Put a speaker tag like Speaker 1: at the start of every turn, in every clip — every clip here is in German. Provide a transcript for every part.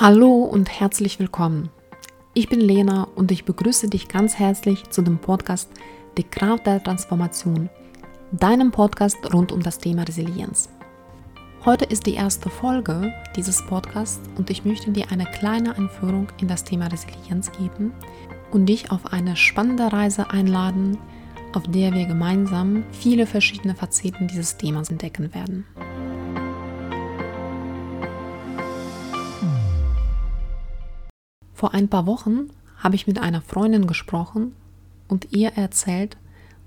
Speaker 1: Hallo und herzlich willkommen. Ich bin Lena und ich begrüße dich ganz herzlich zu dem Podcast Die Kraft der Transformation, deinem Podcast rund um das Thema Resilienz. Heute ist die erste Folge dieses Podcasts und ich möchte dir eine kleine Einführung in das Thema Resilienz geben und dich auf eine spannende Reise einladen, auf der wir gemeinsam viele verschiedene Facetten dieses Themas entdecken werden. Vor ein paar Wochen habe ich mit einer Freundin gesprochen und ihr erzählt,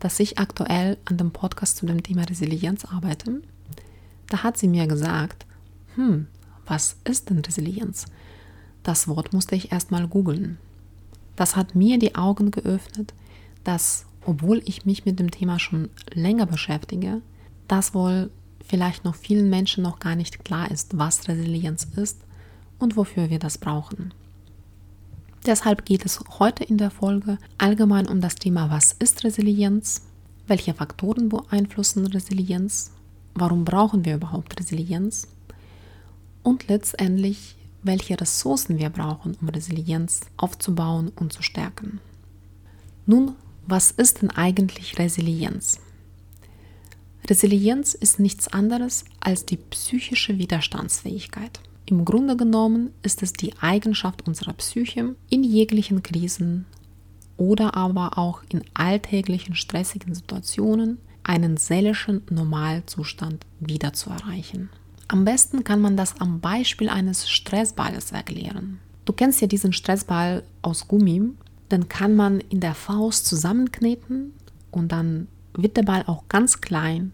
Speaker 1: dass ich aktuell an dem Podcast zu dem Thema Resilienz arbeite. Da hat sie mir gesagt, hm, was ist denn Resilienz? Das Wort musste ich erstmal googeln. Das hat mir die Augen geöffnet, dass, obwohl ich mich mit dem Thema schon länger beschäftige, das wohl vielleicht noch vielen Menschen noch gar nicht klar ist, was Resilienz ist und wofür wir das brauchen. Deshalb geht es heute in der Folge allgemein um das Thema, was ist Resilienz, welche Faktoren beeinflussen Resilienz, warum brauchen wir überhaupt Resilienz und letztendlich, welche Ressourcen wir brauchen, um Resilienz aufzubauen und zu stärken. Nun, was ist denn eigentlich Resilienz? Resilienz ist nichts anderes als die psychische Widerstandsfähigkeit. Im Grunde genommen ist es die Eigenschaft unserer Psyche, in jeglichen Krisen oder aber auch in alltäglichen stressigen Situationen einen seelischen Normalzustand wieder zu erreichen. Am besten kann man das am Beispiel eines Stressballes erklären. Du kennst ja diesen Stressball aus Gummi, den kann man in der Faust zusammenkneten und dann wird der Ball auch ganz klein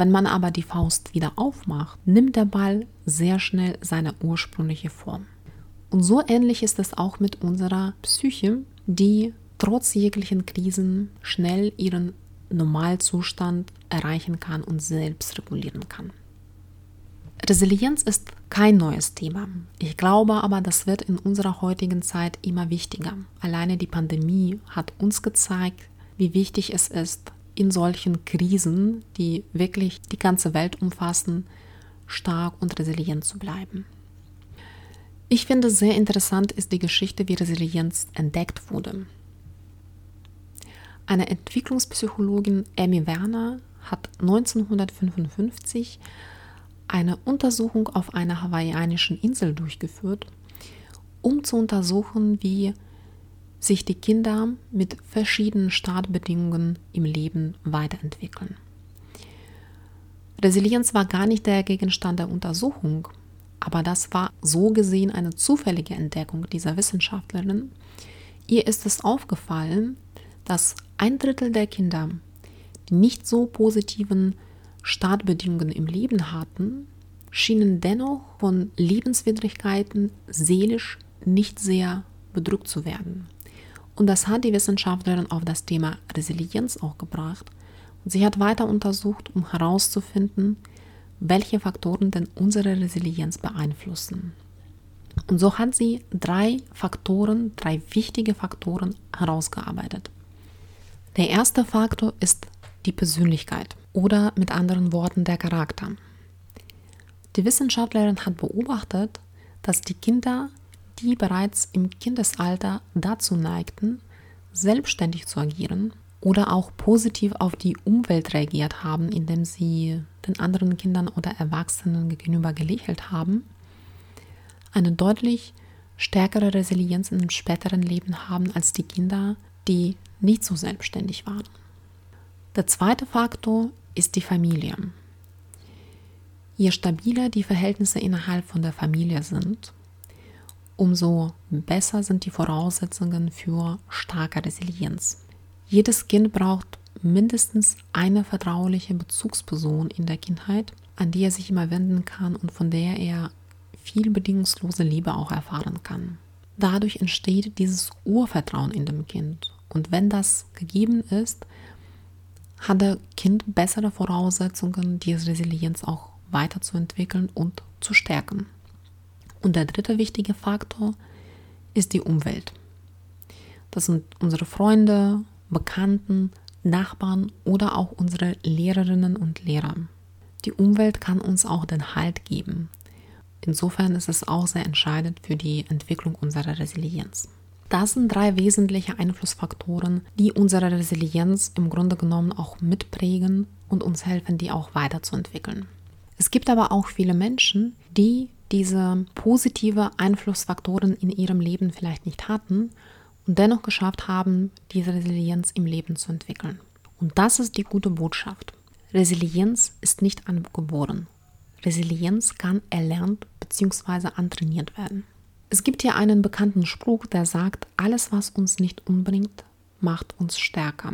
Speaker 1: wenn man aber die Faust wieder aufmacht, nimmt der Ball sehr schnell seine ursprüngliche Form. Und so ähnlich ist es auch mit unserer Psyche, die trotz jeglichen Krisen schnell ihren Normalzustand erreichen kann und selbst regulieren kann. Resilienz ist kein neues Thema. Ich glaube aber, das wird in unserer heutigen Zeit immer wichtiger. Alleine die Pandemie hat uns gezeigt, wie wichtig es ist, in solchen Krisen, die wirklich die ganze Welt umfassen, stark und resilient zu bleiben. Ich finde sehr interessant ist die Geschichte, wie Resilienz entdeckt wurde. Eine Entwicklungspsychologin Amy Werner hat 1955 eine Untersuchung auf einer hawaiianischen Insel durchgeführt, um zu untersuchen, wie sich die Kinder mit verschiedenen Startbedingungen im Leben weiterentwickeln. Resilienz war gar nicht der Gegenstand der Untersuchung, aber das war so gesehen eine zufällige Entdeckung dieser Wissenschaftlerin. Ihr ist es aufgefallen, dass ein Drittel der Kinder, die nicht so positiven Startbedingungen im Leben hatten, schienen dennoch von Lebenswidrigkeiten seelisch nicht sehr bedrückt zu werden. Und das hat die Wissenschaftlerin auf das Thema Resilienz auch gebracht. Sie hat weiter untersucht, um herauszufinden, welche Faktoren denn unsere Resilienz beeinflussen. Und so hat sie drei Faktoren, drei wichtige Faktoren herausgearbeitet. Der erste Faktor ist die Persönlichkeit oder mit anderen Worten der Charakter. Die Wissenschaftlerin hat beobachtet, dass die Kinder die bereits im Kindesalter dazu neigten, selbstständig zu agieren oder auch positiv auf die Umwelt reagiert haben, indem sie den anderen Kindern oder Erwachsenen gegenüber gelächelt haben, eine deutlich stärkere Resilienz im späteren Leben haben als die Kinder, die nicht so selbstständig waren. Der zweite Faktor ist die Familie. Je stabiler die Verhältnisse innerhalb von der Familie sind, umso besser sind die Voraussetzungen für starke Resilienz. Jedes Kind braucht mindestens eine vertrauliche Bezugsperson in der Kindheit, an die er sich immer wenden kann und von der er viel bedingungslose Liebe auch erfahren kann. Dadurch entsteht dieses Urvertrauen in dem Kind. Und wenn das gegeben ist, hat der Kind bessere Voraussetzungen, diese Resilienz auch weiterzuentwickeln und zu stärken. Und der dritte wichtige Faktor ist die Umwelt. Das sind unsere Freunde, Bekannten, Nachbarn oder auch unsere Lehrerinnen und Lehrer. Die Umwelt kann uns auch den Halt geben. Insofern ist es auch sehr entscheidend für die Entwicklung unserer Resilienz. Das sind drei wesentliche Einflussfaktoren, die unsere Resilienz im Grunde genommen auch mitprägen und uns helfen, die auch weiterzuentwickeln. Es gibt aber auch viele Menschen, die diese positive Einflussfaktoren in ihrem Leben vielleicht nicht hatten und dennoch geschafft haben, diese Resilienz im Leben zu entwickeln. Und das ist die gute Botschaft. Resilienz ist nicht angeboren. Resilienz kann erlernt bzw. antrainiert werden. Es gibt hier einen bekannten Spruch, der sagt, alles, was uns nicht umbringt, macht uns stärker.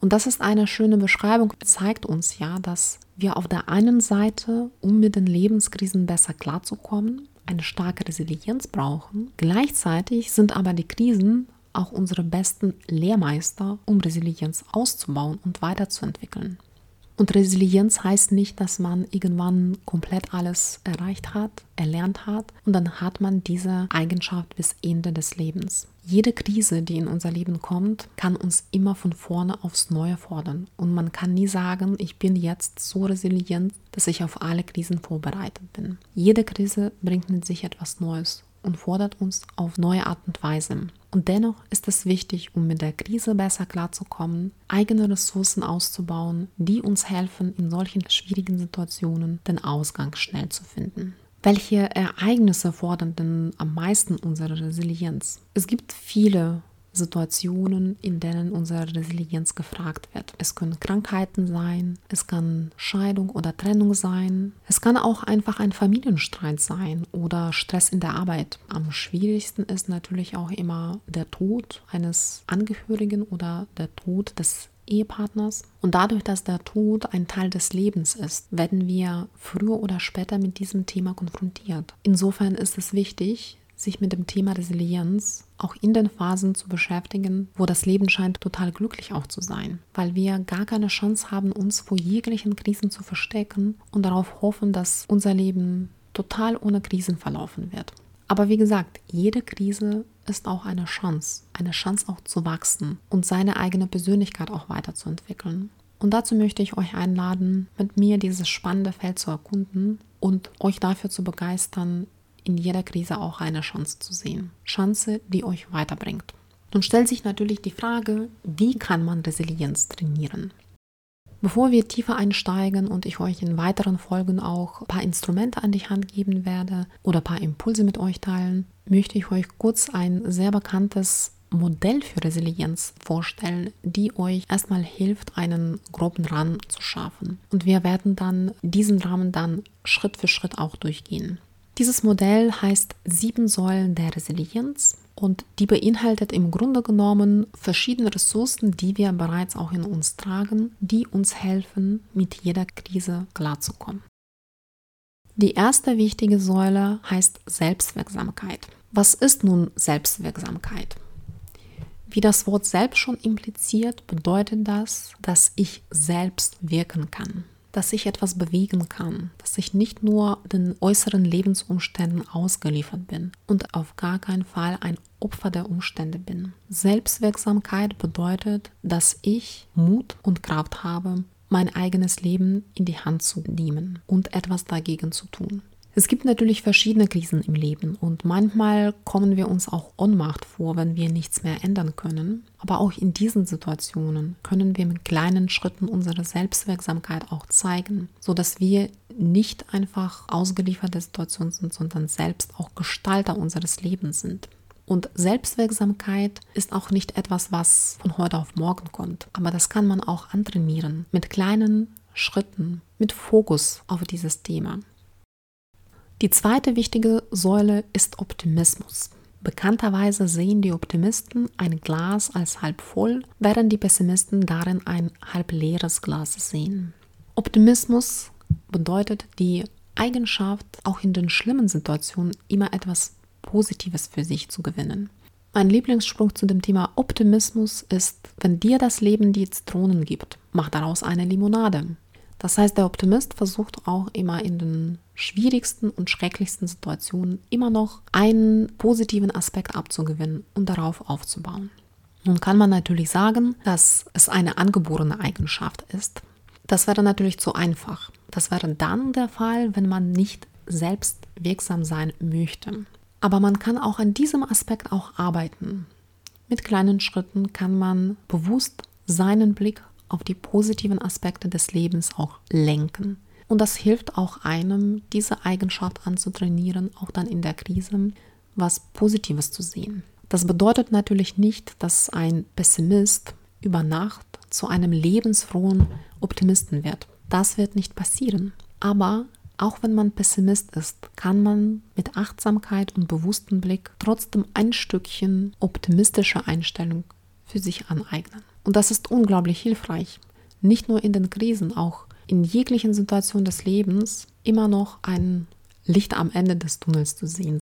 Speaker 1: Und das ist eine schöne Beschreibung, zeigt uns ja, dass wir auf der einen Seite, um mit den Lebenskrisen besser klarzukommen, eine starke Resilienz brauchen. Gleichzeitig sind aber die Krisen auch unsere besten Lehrmeister, um Resilienz auszubauen und weiterzuentwickeln. Und Resilienz heißt nicht, dass man irgendwann komplett alles erreicht hat, erlernt hat und dann hat man diese Eigenschaft bis Ende des Lebens. Jede Krise, die in unser Leben kommt, kann uns immer von vorne aufs Neue fordern. Und man kann nie sagen, ich bin jetzt so resilient, dass ich auf alle Krisen vorbereitet bin. Jede Krise bringt mit sich etwas Neues und fordert uns auf neue Art und Weise. Und dennoch ist es wichtig, um mit der Krise besser klarzukommen, eigene Ressourcen auszubauen, die uns helfen, in solchen schwierigen Situationen den Ausgang schnell zu finden. Welche Ereignisse fordern denn am meisten unsere Resilienz? Es gibt viele Situationen, in denen unsere Resilienz gefragt wird. Es können Krankheiten sein, es kann Scheidung oder Trennung sein, es kann auch einfach ein Familienstreit sein oder Stress in der Arbeit. Am schwierigsten ist natürlich auch immer der Tod eines Angehörigen oder der Tod des Ehepartners. Und dadurch, dass der Tod ein Teil des Lebens ist, werden wir früher oder später mit diesem Thema konfrontiert. Insofern ist es wichtig, sich mit dem Thema Resilienz auch in den Phasen zu beschäftigen, wo das Leben scheint total glücklich auch zu sein, weil wir gar keine Chance haben, uns vor jeglichen Krisen zu verstecken und darauf hoffen, dass unser Leben total ohne Krisen verlaufen wird. Aber wie gesagt, jede Krise ist auch eine Chance, eine Chance auch zu wachsen und seine eigene Persönlichkeit auch weiterzuentwickeln. Und dazu möchte ich euch einladen, mit mir dieses spannende Feld zu erkunden und euch dafür zu begeistern, in jeder Krise auch eine Chance zu sehen. Chance, die euch weiterbringt. Nun stellt sich natürlich die Frage, wie kann man Resilienz trainieren? Bevor wir tiefer einsteigen und ich euch in weiteren Folgen auch ein paar Instrumente an die Hand geben werde oder ein paar Impulse mit euch teilen, möchte ich euch kurz ein sehr bekanntes Modell für Resilienz vorstellen, die euch erstmal hilft, einen groben Rahmen zu schaffen. Und wir werden dann diesen Rahmen dann Schritt für Schritt auch durchgehen. Dieses Modell heißt Sieben Säulen der Resilienz und die beinhaltet im Grunde genommen verschiedene Ressourcen, die wir bereits auch in uns tragen, die uns helfen, mit jeder Krise klarzukommen. Die erste wichtige Säule heißt Selbstwirksamkeit. Was ist nun Selbstwirksamkeit? Wie das Wort selbst schon impliziert, bedeutet das, dass ich selbst wirken kann dass ich etwas bewegen kann, dass ich nicht nur den äußeren Lebensumständen ausgeliefert bin und auf gar keinen Fall ein Opfer der Umstände bin. Selbstwirksamkeit bedeutet, dass ich Mut und Kraft habe, mein eigenes Leben in die Hand zu nehmen und etwas dagegen zu tun. Es gibt natürlich verschiedene Krisen im Leben und manchmal kommen wir uns auch Ohnmacht vor, wenn wir nichts mehr ändern können. Aber auch in diesen Situationen können wir mit kleinen Schritten unsere Selbstwirksamkeit auch zeigen, sodass wir nicht einfach ausgelieferte Situationen sind, sondern selbst auch Gestalter unseres Lebens sind. Und Selbstwirksamkeit ist auch nicht etwas, was von heute auf morgen kommt, aber das kann man auch antrainieren mit kleinen Schritten, mit Fokus auf dieses Thema. Die zweite wichtige Säule ist Optimismus. Bekannterweise sehen die Optimisten ein Glas als halb voll, während die Pessimisten darin ein halb leeres Glas sehen. Optimismus bedeutet die Eigenschaft, auch in den schlimmen Situationen immer etwas Positives für sich zu gewinnen. Mein Lieblingsspruch zu dem Thema Optimismus ist, wenn dir das Leben die Zitronen gibt, mach daraus eine Limonade. Das heißt, der Optimist versucht auch immer in den schwierigsten und schrecklichsten Situationen immer noch einen positiven Aspekt abzugewinnen und darauf aufzubauen. Nun kann man natürlich sagen, dass es eine angeborene Eigenschaft ist. Das wäre natürlich zu einfach. Das wäre dann der Fall, wenn man nicht selbst wirksam sein möchte. Aber man kann auch an diesem Aspekt auch arbeiten. Mit kleinen Schritten kann man bewusst seinen Blick auf die positiven Aspekte des Lebens auch lenken. Und das hilft auch einem, diese Eigenschaft anzutrainieren, auch dann in der Krise, was Positives zu sehen. Das bedeutet natürlich nicht, dass ein Pessimist über Nacht zu einem lebensfrohen Optimisten wird. Das wird nicht passieren. Aber auch wenn man Pessimist ist, kann man mit Achtsamkeit und bewusstem Blick trotzdem ein Stückchen optimistische Einstellung für sich aneignen. Und das ist unglaublich hilfreich. Nicht nur in den Krisen, auch in jeglichen Situationen des Lebens immer noch ein Licht am Ende des Tunnels zu sehen.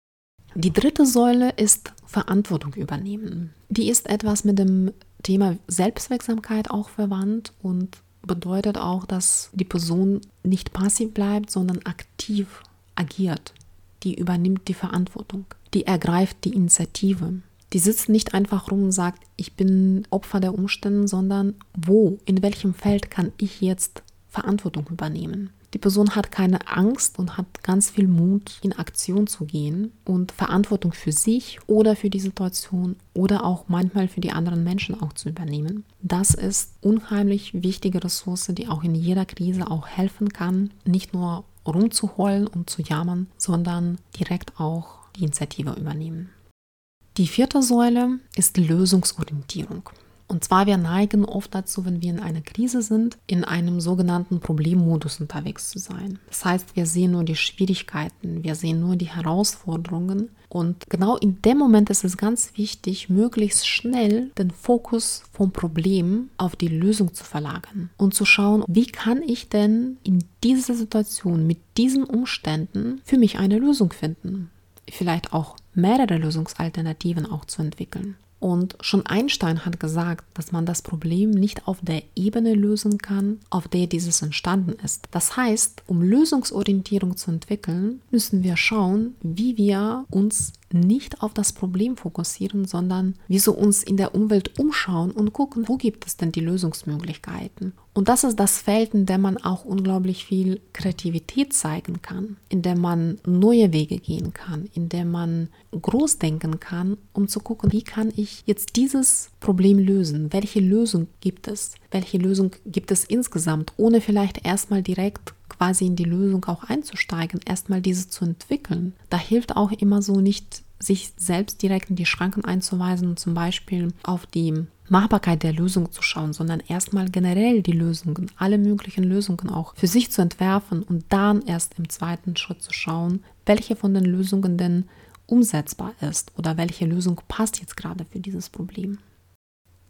Speaker 1: Die dritte Säule ist Verantwortung übernehmen. Die ist etwas mit dem Thema Selbstwirksamkeit auch verwandt und bedeutet auch, dass die Person nicht passiv bleibt, sondern aktiv agiert. Die übernimmt die Verantwortung. Die ergreift die Initiative. Die sitzt nicht einfach rum und sagt, ich bin Opfer der Umstände, sondern wo, in welchem Feld kann ich jetzt Verantwortung übernehmen? Die Person hat keine Angst und hat ganz viel Mut, in Aktion zu gehen und Verantwortung für sich oder für die Situation oder auch manchmal für die anderen Menschen auch zu übernehmen. Das ist unheimlich wichtige Ressource, die auch in jeder Krise auch helfen kann, nicht nur rumzuheulen und zu jammern, sondern direkt auch die Initiative übernehmen. Die vierte Säule ist Lösungsorientierung. Und zwar, wir neigen oft dazu, wenn wir in einer Krise sind, in einem sogenannten Problemmodus unterwegs zu sein. Das heißt, wir sehen nur die Schwierigkeiten, wir sehen nur die Herausforderungen. Und genau in dem Moment ist es ganz wichtig, möglichst schnell den Fokus vom Problem auf die Lösung zu verlagern und zu schauen, wie kann ich denn in dieser Situation mit diesen Umständen für mich eine Lösung finden. Vielleicht auch mehrere Lösungsalternativen auch zu entwickeln. Und schon Einstein hat gesagt, dass man das Problem nicht auf der Ebene lösen kann, auf der dieses entstanden ist. Das heißt, um Lösungsorientierung zu entwickeln, müssen wir schauen, wie wir uns nicht auf das Problem fokussieren, sondern wie so uns in der Umwelt umschauen und gucken, wo gibt es denn die Lösungsmöglichkeiten. Und das ist das Feld, in dem man auch unglaublich viel Kreativität zeigen kann, in dem man neue Wege gehen kann, in dem man groß denken kann, um zu gucken, wie kann ich jetzt dieses Problem lösen? Welche Lösung gibt es? Welche Lösung gibt es insgesamt, ohne vielleicht erstmal direkt quasi in die Lösung auch einzusteigen, erstmal diese zu entwickeln. Da hilft auch immer so nicht, sich selbst direkt in die Schranken einzuweisen und zum Beispiel auf die Machbarkeit der Lösung zu schauen, sondern erstmal generell die Lösungen, alle möglichen Lösungen auch für sich zu entwerfen und dann erst im zweiten Schritt zu schauen, welche von den Lösungen denn umsetzbar ist oder welche Lösung passt jetzt gerade für dieses Problem.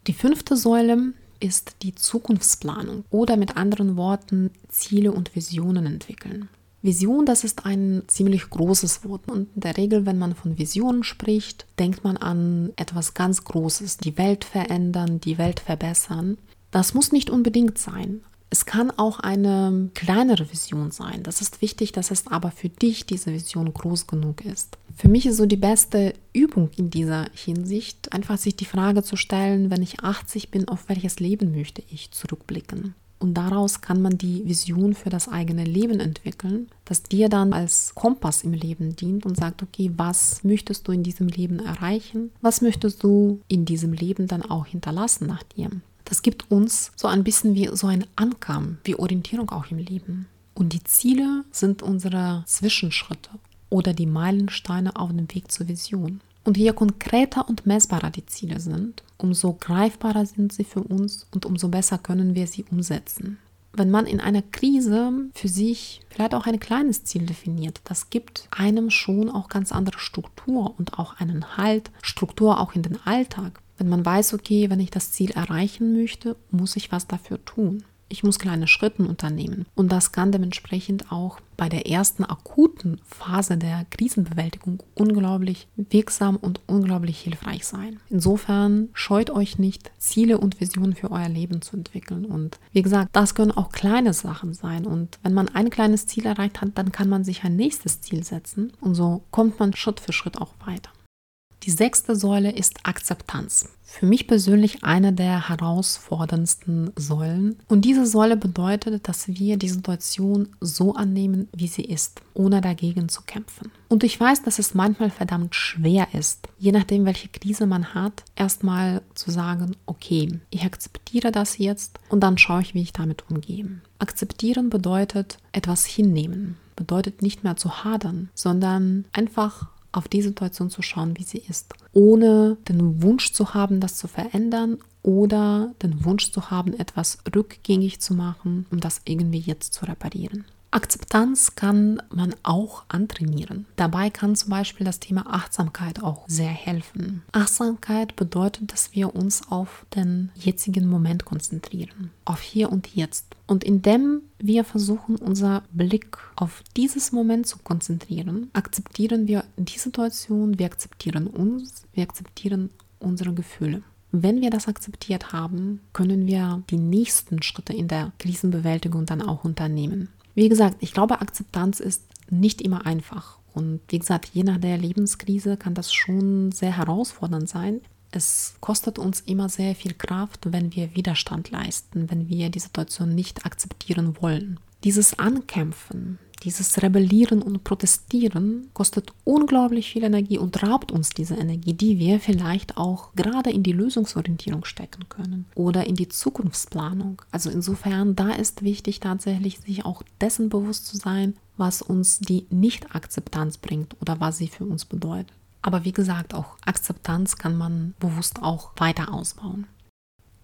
Speaker 1: Die fünfte Säule ist die Zukunftsplanung oder mit anderen Worten Ziele und Visionen entwickeln. Vision, das ist ein ziemlich großes Wort und in der Regel, wenn man von Visionen spricht, denkt man an etwas ganz Großes, die Welt verändern, die Welt verbessern. Das muss nicht unbedingt sein. Es kann auch eine kleinere Vision sein. Das ist wichtig, dass es aber für dich diese Vision groß genug ist. Für mich ist so die beste Übung in dieser Hinsicht, einfach sich die Frage zu stellen, wenn ich 80 bin, auf welches Leben möchte ich zurückblicken? Und daraus kann man die Vision für das eigene Leben entwickeln, das dir dann als Kompass im Leben dient und sagt, okay, was möchtest du in diesem Leben erreichen? Was möchtest du in diesem Leben dann auch hinterlassen nach dir? Das gibt uns so ein bisschen wie so ein Anker, wie Orientierung auch im Leben. Und die Ziele sind unsere Zwischenschritte oder die Meilensteine auf dem Weg zur Vision. Und je konkreter und messbarer die Ziele sind, umso greifbarer sind sie für uns und umso besser können wir sie umsetzen. Wenn man in einer Krise für sich vielleicht auch ein kleines Ziel definiert, das gibt einem schon auch ganz andere Struktur und auch einen Halt, Struktur auch in den Alltag. Wenn man weiß, okay, wenn ich das Ziel erreichen möchte, muss ich was dafür tun. Ich muss kleine Schritte unternehmen. Und das kann dementsprechend auch bei der ersten akuten Phase der Krisenbewältigung unglaublich wirksam und unglaublich hilfreich sein. Insofern scheut euch nicht, Ziele und Visionen für euer Leben zu entwickeln. Und wie gesagt, das können auch kleine Sachen sein. Und wenn man ein kleines Ziel erreicht hat, dann kann man sich ein nächstes Ziel setzen. Und so kommt man Schritt für Schritt auch weiter. Die sechste Säule ist Akzeptanz. Für mich persönlich eine der herausforderndsten Säulen. Und diese Säule bedeutet, dass wir die Situation so annehmen, wie sie ist, ohne dagegen zu kämpfen. Und ich weiß, dass es manchmal verdammt schwer ist, je nachdem, welche Krise man hat, erstmal zu sagen, okay, ich akzeptiere das jetzt und dann schaue ich, wie ich damit umgehe. Akzeptieren bedeutet etwas hinnehmen, bedeutet nicht mehr zu hadern, sondern einfach auf die Situation zu schauen, wie sie ist, ohne den Wunsch zu haben, das zu verändern oder den Wunsch zu haben, etwas rückgängig zu machen, um das irgendwie jetzt zu reparieren. Akzeptanz kann man auch antrainieren. Dabei kann zum Beispiel das Thema Achtsamkeit auch sehr helfen. Achtsamkeit bedeutet, dass wir uns auf den jetzigen Moment konzentrieren, auf hier und jetzt. Und indem wir versuchen, unser Blick auf dieses Moment zu konzentrieren, akzeptieren wir die Situation, wir akzeptieren uns, wir akzeptieren unsere Gefühle. Wenn wir das akzeptiert haben, können wir die nächsten Schritte in der Krisenbewältigung dann auch unternehmen. Wie gesagt, ich glaube, Akzeptanz ist nicht immer einfach. Und wie gesagt, je nach der Lebenskrise kann das schon sehr herausfordernd sein. Es kostet uns immer sehr viel Kraft, wenn wir Widerstand leisten, wenn wir die Situation nicht akzeptieren wollen. Dieses Ankämpfen, dieses Rebellieren und Protestieren kostet unglaublich viel Energie und raubt uns diese Energie, die wir vielleicht auch gerade in die Lösungsorientierung stecken können oder in die Zukunftsplanung. Also insofern, da ist wichtig tatsächlich, sich auch dessen bewusst zu sein, was uns die Nicht-Akzeptanz bringt oder was sie für uns bedeutet. Aber wie gesagt, auch Akzeptanz kann man bewusst auch weiter ausbauen.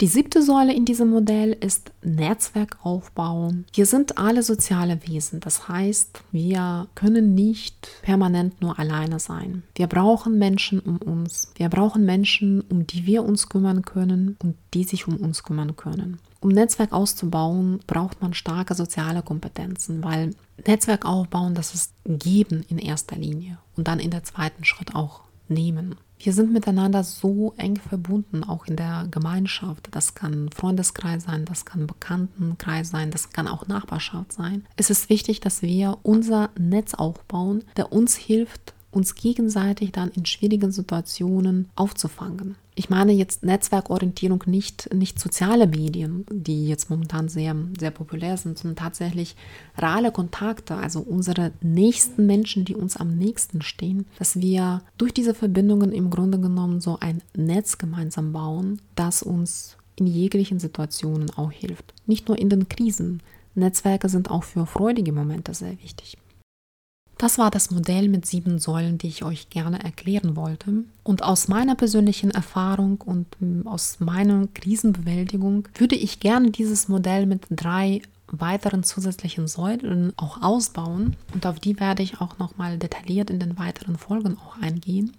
Speaker 1: Die siebte Säule in diesem Modell ist Netzwerkaufbau. Wir sind alle soziale Wesen. Das heißt, wir können nicht permanent nur alleine sein. Wir brauchen Menschen um uns. Wir brauchen Menschen, um die wir uns kümmern können und die sich um uns kümmern können. Um Netzwerk auszubauen, braucht man starke soziale Kompetenzen, weil Netzwerk aufbauen, das ist geben in erster Linie und dann in der zweiten Schritt auch nehmen. Wir sind miteinander so eng verbunden, auch in der Gemeinschaft. Das kann Freundeskreis sein, das kann Bekanntenkreis sein, das kann auch Nachbarschaft sein. Es ist wichtig, dass wir unser Netz aufbauen, der uns hilft, uns gegenseitig dann in schwierigen Situationen aufzufangen. Ich meine jetzt Netzwerkorientierung, nicht, nicht soziale Medien, die jetzt momentan sehr, sehr populär sind, sondern tatsächlich reale Kontakte, also unsere nächsten Menschen, die uns am nächsten stehen, dass wir durch diese Verbindungen im Grunde genommen so ein Netz gemeinsam bauen, das uns in jeglichen Situationen auch hilft. Nicht nur in den Krisen. Netzwerke sind auch für freudige Momente sehr wichtig. Das war das Modell mit sieben Säulen, die ich euch gerne erklären wollte. Und aus meiner persönlichen Erfahrung und ähm, aus meiner Krisenbewältigung würde ich gerne dieses Modell mit drei weiteren zusätzlichen Säulen auch ausbauen. Und auf die werde ich auch nochmal detailliert in den weiteren Folgen auch eingehen.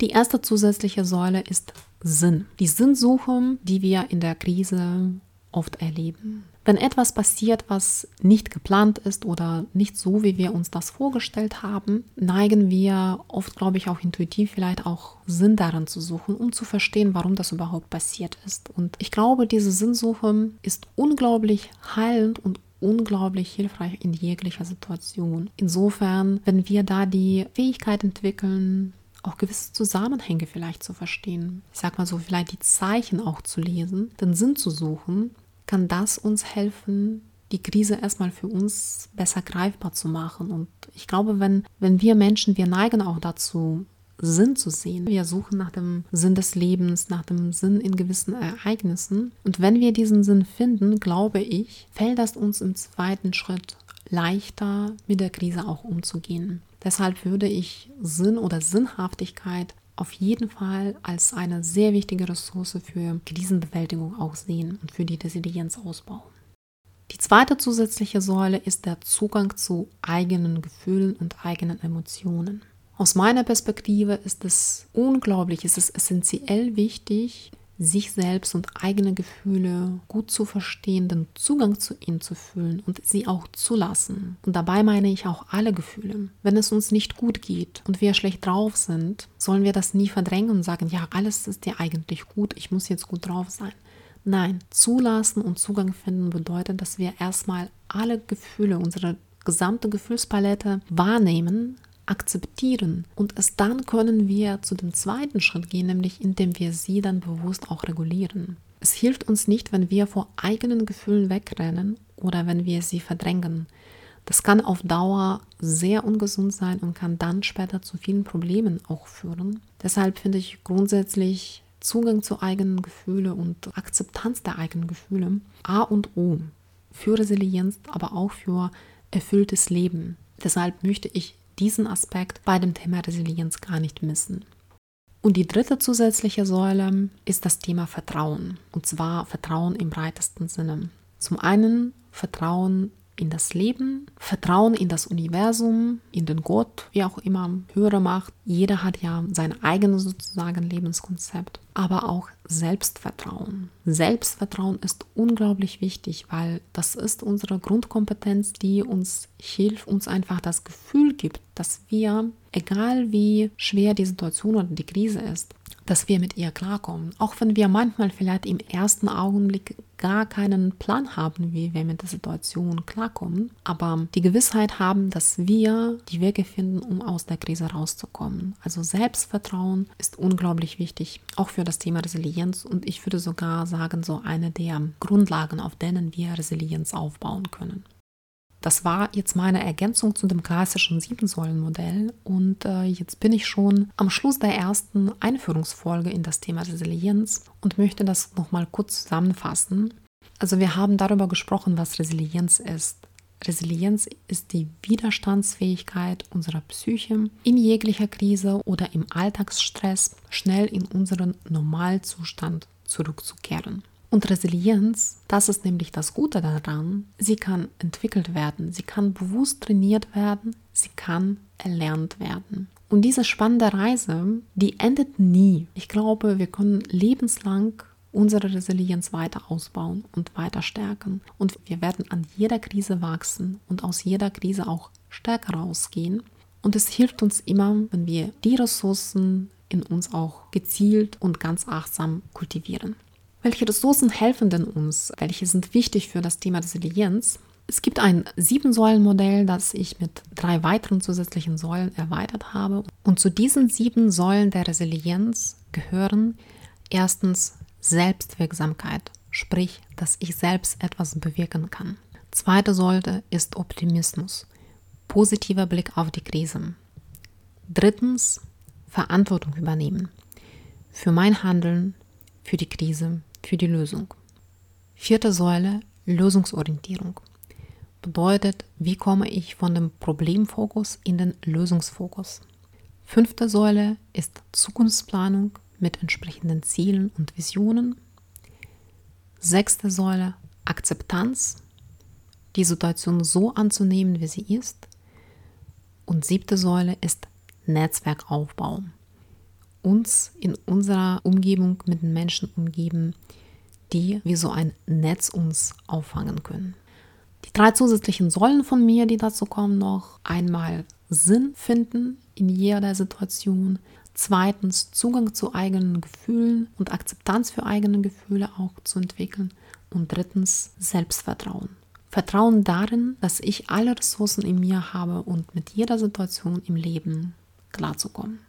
Speaker 1: Die erste zusätzliche Säule ist Sinn. Die Sinnsuche, die wir in der Krise oft erleben. Wenn etwas passiert, was nicht geplant ist oder nicht so, wie wir uns das vorgestellt haben, neigen wir oft, glaube ich, auch intuitiv vielleicht auch Sinn daran zu suchen, um zu verstehen, warum das überhaupt passiert ist. Und ich glaube, diese Sinnsuche ist unglaublich heilend und unglaublich hilfreich in jeglicher Situation. Insofern, wenn wir da die Fähigkeit entwickeln, auch gewisse Zusammenhänge vielleicht zu verstehen. Ich sag mal so, vielleicht die Zeichen auch zu lesen, den Sinn zu suchen, kann das uns helfen, die Krise erstmal für uns besser greifbar zu machen. Und ich glaube, wenn, wenn wir Menschen, wir neigen auch dazu, Sinn zu sehen. Wir suchen nach dem Sinn des Lebens, nach dem Sinn in gewissen Ereignissen. Und wenn wir diesen Sinn finden, glaube ich, fällt das uns im zweiten Schritt leichter, mit der Krise auch umzugehen. Deshalb würde ich Sinn oder Sinnhaftigkeit auf jeden Fall als eine sehr wichtige Ressource für Krisenbewältigung auch sehen und für die Resilienzausbau. Die zweite zusätzliche Säule ist der Zugang zu eigenen Gefühlen und eigenen Emotionen. Aus meiner Perspektive ist es unglaublich, ist es essentiell wichtig, sich selbst und eigene Gefühle gut zu verstehen, den Zugang zu ihnen zu fühlen und sie auch zulassen. Und dabei meine ich auch alle Gefühle. Wenn es uns nicht gut geht und wir schlecht drauf sind, sollen wir das nie verdrängen und sagen, ja, alles ist dir eigentlich gut, ich muss jetzt gut drauf sein. Nein, zulassen und Zugang finden bedeutet, dass wir erstmal alle Gefühle, unsere gesamte Gefühlspalette wahrnehmen, akzeptieren und erst dann können wir zu dem zweiten Schritt gehen, nämlich indem wir sie dann bewusst auch regulieren. Es hilft uns nicht, wenn wir vor eigenen Gefühlen wegrennen oder wenn wir sie verdrängen. Das kann auf Dauer sehr ungesund sein und kann dann später zu vielen Problemen auch führen. Deshalb finde ich grundsätzlich Zugang zu eigenen Gefühlen und Akzeptanz der eigenen Gefühle A und O für Resilienz, aber auch für erfülltes Leben. Deshalb möchte ich diesen Aspekt bei dem Thema Resilienz gar nicht missen. Und die dritte zusätzliche Säule ist das Thema Vertrauen. Und zwar Vertrauen im breitesten Sinne. Zum einen Vertrauen in das Leben, Vertrauen in das Universum, in den Gott, wie auch immer, höhere Macht. Jeder hat ja sein eigenes sozusagen Lebenskonzept, aber auch Selbstvertrauen. Selbstvertrauen ist unglaublich wichtig, weil das ist unsere Grundkompetenz, die uns hilft, uns einfach das Gefühl gibt, dass wir, egal wie schwer die Situation oder die Krise ist, dass wir mit ihr klarkommen. Auch wenn wir manchmal vielleicht im ersten Augenblick gar keinen Plan haben, wie wir mit der Situation klarkommen, aber die Gewissheit haben, dass wir die Wege finden, um aus der Krise rauszukommen. Also Selbstvertrauen ist unglaublich wichtig, auch für das Thema Resilienz und ich würde sogar sagen, so eine der Grundlagen, auf denen wir Resilienz aufbauen können. Das war jetzt meine Ergänzung zu dem klassischen Siebensäulenmodell und äh, jetzt bin ich schon am Schluss der ersten Einführungsfolge in das Thema Resilienz und möchte das nochmal kurz zusammenfassen. Also wir haben darüber gesprochen, was Resilienz ist. Resilienz ist die Widerstandsfähigkeit unserer Psyche in jeglicher Krise oder im Alltagsstress schnell in unseren Normalzustand zurückzukehren. Und Resilienz, das ist nämlich das Gute daran, sie kann entwickelt werden, sie kann bewusst trainiert werden, sie kann erlernt werden. Und diese spannende Reise, die endet nie. Ich glaube, wir können lebenslang unsere Resilienz weiter ausbauen und weiter stärken. Und wir werden an jeder Krise wachsen und aus jeder Krise auch stärker rausgehen. Und es hilft uns immer, wenn wir die Ressourcen in uns auch gezielt und ganz achtsam kultivieren. Welche Ressourcen helfen denn uns? Welche sind wichtig für das Thema Resilienz? Es gibt ein Sieben-Säulen-Modell, das ich mit drei weiteren zusätzlichen Säulen erweitert habe. Und zu diesen sieben Säulen der Resilienz gehören erstens Selbstwirksamkeit, sprich, dass ich selbst etwas bewirken kann. Zweite Säule ist Optimismus, positiver Blick auf die Krise. Drittens Verantwortung übernehmen für mein Handeln, für die Krise, für die Lösung. Vierte Säule, Lösungsorientierung. Bedeutet, wie komme ich von dem Problemfokus in den Lösungsfokus. Fünfte Säule ist Zukunftsplanung mit entsprechenden Zielen und Visionen. Sechste Säule, Akzeptanz, die Situation so anzunehmen, wie sie ist. Und siebte Säule ist Netzwerkaufbau uns in unserer Umgebung mit den Menschen umgeben, die wie so ein Netz uns auffangen können. Die drei zusätzlichen Säulen von mir, die dazu kommen, noch einmal Sinn finden in jeder Situation. Zweitens Zugang zu eigenen Gefühlen und Akzeptanz für eigene Gefühle auch zu entwickeln. Und drittens Selbstvertrauen. Vertrauen darin, dass ich alle Ressourcen in mir habe und mit jeder Situation im Leben klarzukommen.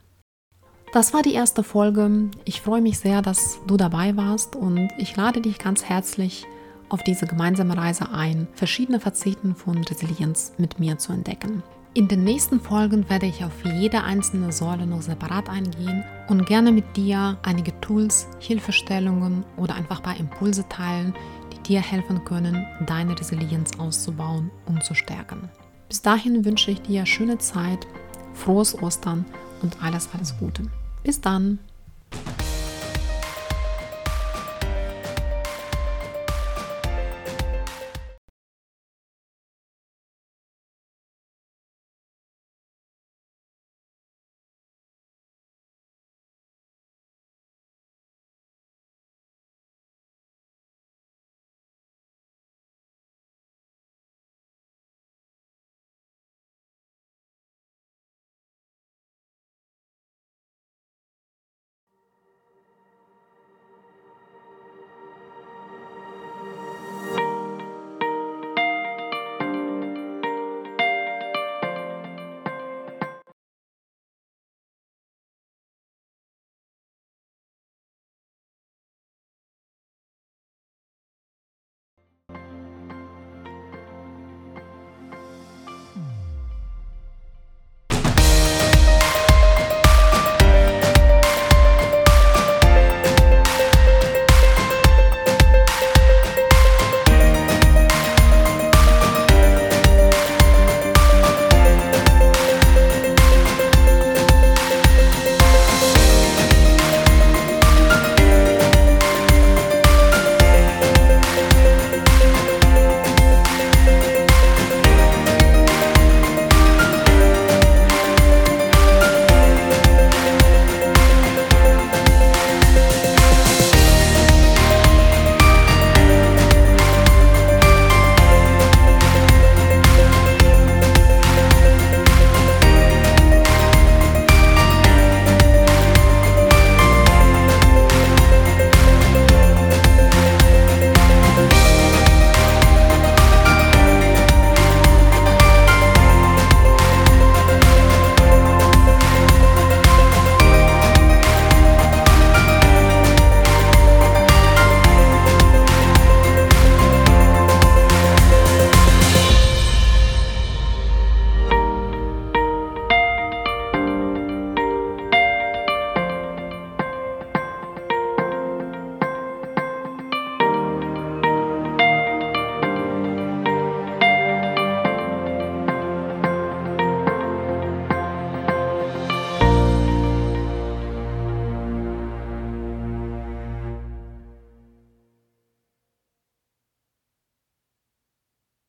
Speaker 1: Das war die erste Folge. Ich freue mich sehr, dass du dabei warst und ich lade dich ganz herzlich auf diese gemeinsame Reise ein, verschiedene Facetten von Resilienz mit mir zu entdecken. In den nächsten Folgen werde ich auf jede einzelne Säule noch separat eingehen und gerne mit dir einige Tools, Hilfestellungen oder einfach paar Impulse teilen, die dir helfen können, deine Resilienz auszubauen und zu stärken. Bis dahin wünsche ich dir schöne Zeit, frohes Ostern und alles, alles Gute. Bis dann!